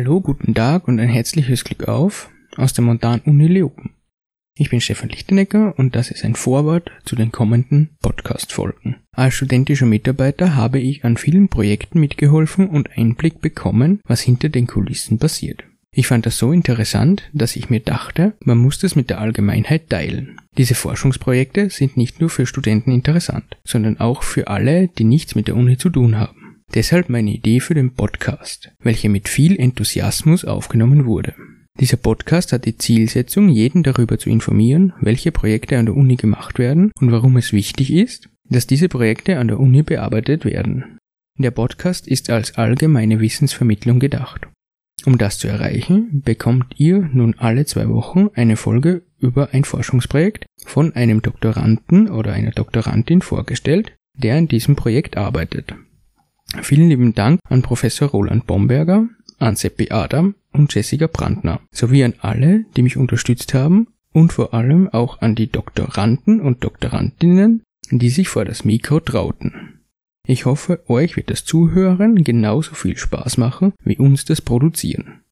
Hallo, guten Tag und ein herzliches Glück auf aus der Montan Uni Leoben. Ich bin Stefan Lichtenecker und das ist ein Vorwort zu den kommenden Podcast-Folgen. Als studentischer Mitarbeiter habe ich an vielen Projekten mitgeholfen und Einblick bekommen, was hinter den Kulissen passiert. Ich fand das so interessant, dass ich mir dachte, man muss das mit der Allgemeinheit teilen. Diese Forschungsprojekte sind nicht nur für Studenten interessant, sondern auch für alle, die nichts mit der Uni zu tun haben. Deshalb meine Idee für den Podcast, welche mit viel Enthusiasmus aufgenommen wurde. Dieser Podcast hat die Zielsetzung, jeden darüber zu informieren, welche Projekte an der Uni gemacht werden und warum es wichtig ist, dass diese Projekte an der Uni bearbeitet werden. Der Podcast ist als allgemeine Wissensvermittlung gedacht. Um das zu erreichen, bekommt ihr nun alle zwei Wochen eine Folge über ein Forschungsprojekt von einem Doktoranden oder einer Doktorandin vorgestellt, der an diesem Projekt arbeitet. Vielen lieben Dank an Professor Roland Bomberger, an Seppi Adam und Jessica Brandner, sowie an alle, die mich unterstützt haben und vor allem auch an die Doktoranden und Doktorandinnen, die sich vor das Mikro trauten. Ich hoffe, euch wird das Zuhören genauso viel Spaß machen wie uns das Produzieren.